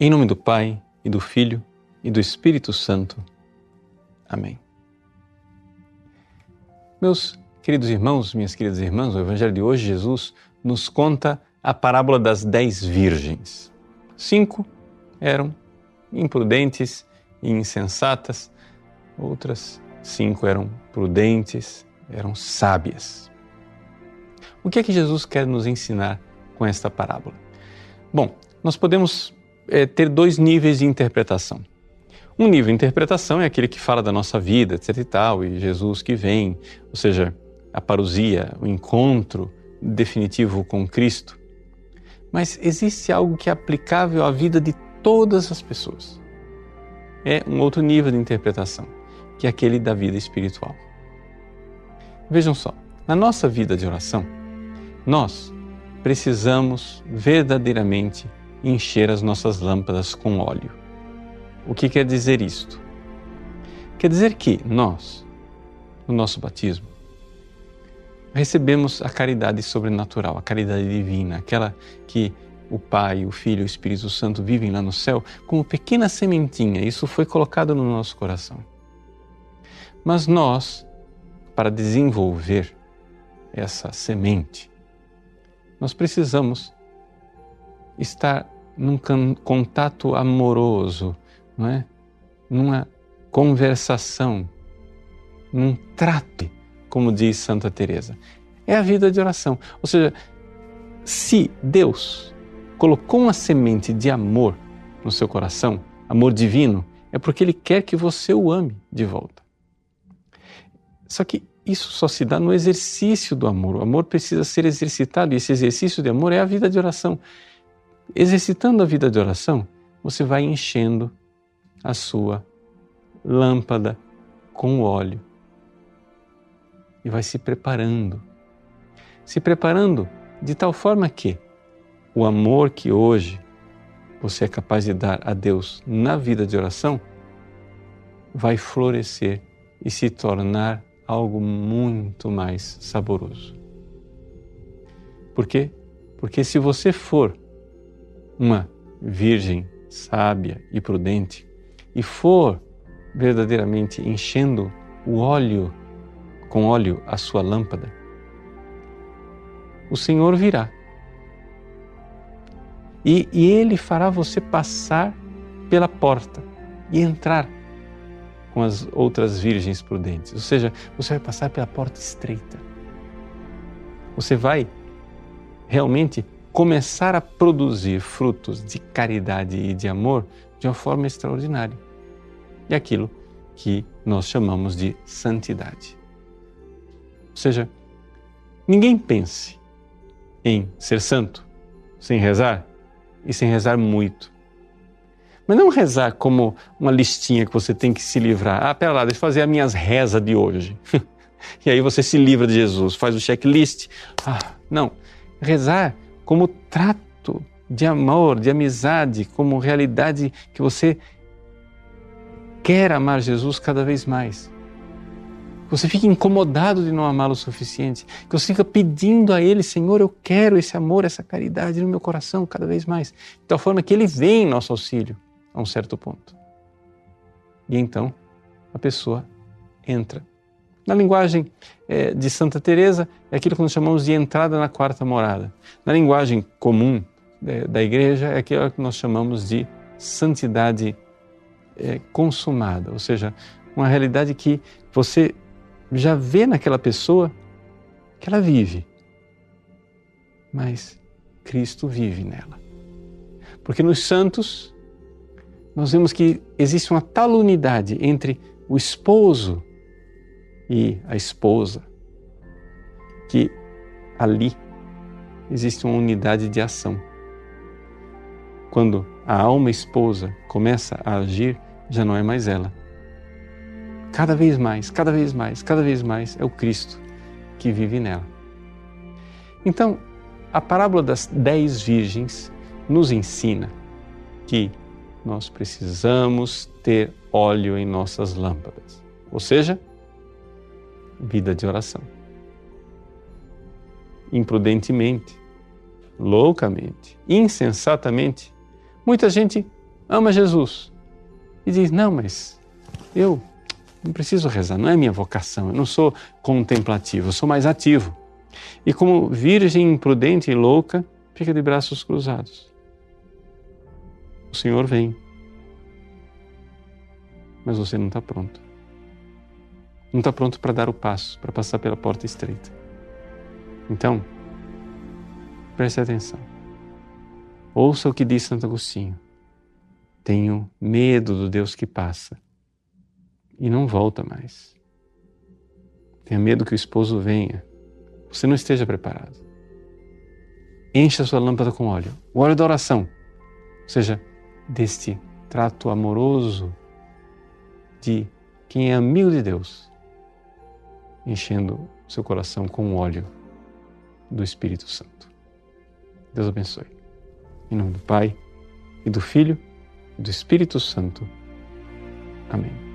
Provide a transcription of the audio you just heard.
Em nome do Pai, e do Filho, e do Espírito Santo. Amém. Meus queridos irmãos, minhas queridas irmãs, o Evangelho de hoje, Jesus nos conta a parábola das dez virgens. Cinco eram imprudentes e insensatas, outras cinco eram prudentes, eram sábias. O que é que Jesus quer nos ensinar com esta parábola? Bom, nós podemos é, ter dois níveis de interpretação. Um nível de interpretação é aquele que fala da nossa vida, etc e tal, e Jesus que vem, ou seja, a parousia, o encontro definitivo com Cristo. Mas existe algo que é aplicável à vida de todas as pessoas. É um outro nível de interpretação, que é aquele da vida espiritual. Vejam só, na nossa vida de oração, nós precisamos verdadeiramente encher as nossas lâmpadas com óleo. O que quer dizer isto? Quer dizer que nós, no nosso batismo, recebemos a caridade sobrenatural, a caridade divina, aquela que o Pai, o Filho e o Espírito Santo vivem lá no céu como pequena sementinha. Isso foi colocado no nosso coração. Mas nós, para desenvolver essa semente, nós precisamos estar num contato amoroso não é? numa conversação, num trato, como diz Santa Teresa. É a vida de oração. Ou seja, se Deus colocou uma semente de amor no seu coração, amor divino, é porque Ele quer que você o ame de volta. Só que isso só se dá no exercício do amor. O amor precisa ser exercitado e esse exercício de amor é a vida de oração. Exercitando a vida de oração, você vai enchendo a sua lâmpada com óleo e vai se preparando. Se preparando de tal forma que o amor que hoje você é capaz de dar a Deus na vida de oração vai florescer e se tornar algo muito mais saboroso. Por quê? Porque se você for uma virgem sábia e prudente, e for verdadeiramente enchendo o óleo com óleo a sua lâmpada, o Senhor virá. E, e Ele fará você passar pela porta e entrar com as outras virgens prudentes. Ou seja, você vai passar pela porta estreita. Você vai realmente começar a produzir frutos de caridade e de amor de uma forma extraordinária. E aquilo que nós chamamos de santidade. Ou seja, ninguém pense em ser santo sem rezar e sem rezar muito. Mas não rezar como uma listinha que você tem que se livrar. Ah, pera lá, deixa eu fazer as minhas rezas de hoje. e aí você se livra de Jesus, faz o checklist. Ah, não. Rezar como trato de amor, de amizade, como realidade que você quer amar Jesus cada vez mais. Você fica incomodado de não amá-lo o suficiente, que você fica pedindo a Ele, Senhor, eu quero esse amor, essa caridade no meu coração cada vez mais, de tal forma que Ele vem em nosso auxílio a um certo ponto. E então a pessoa entra na linguagem é, de Santa Teresa, é aquilo que nós chamamos de entrada na quarta morada. Na linguagem comum é, da igreja, é aquilo que nós chamamos de santidade é, consumada, ou seja, uma realidade que você já vê naquela pessoa que ela vive, mas Cristo vive nela. Porque nos santos, nós vemos que existe uma tal unidade entre o esposo e a esposa, que ali existe uma unidade de ação. Quando a alma esposa começa a agir, já não é mais ela. Cada vez mais, cada vez mais, cada vez mais é o Cristo que vive nela. Então, a parábola das dez virgens nos ensina que nós precisamos ter óleo em nossas lâmpadas, ou seja, vida de oração. imprudentemente, loucamente, insensatamente, muita gente ama Jesus e diz: Não, mas eu não preciso rezar, não é minha vocação, eu não sou contemplativo, eu sou mais ativo. E como virgem imprudente e louca, fica de braços cruzados. O Senhor vem, mas você não está pronto. Não está pronto para dar o passo, para passar pela porta estreita. Então, preste atenção. Ouça o que diz Santo Agostinho. Tenho medo do Deus que passa e não volta mais. Tenha medo que o esposo venha. Você não esteja preparado. Encha sua lâmpada com óleo. O óleo da oração. Ou seja, deste trato amoroso de quem é amigo de Deus, enchendo seu coração com o óleo do Espírito Santo. Deus abençoe. Em nome do Pai, e do Filho, e do Espírito Santo. Amém.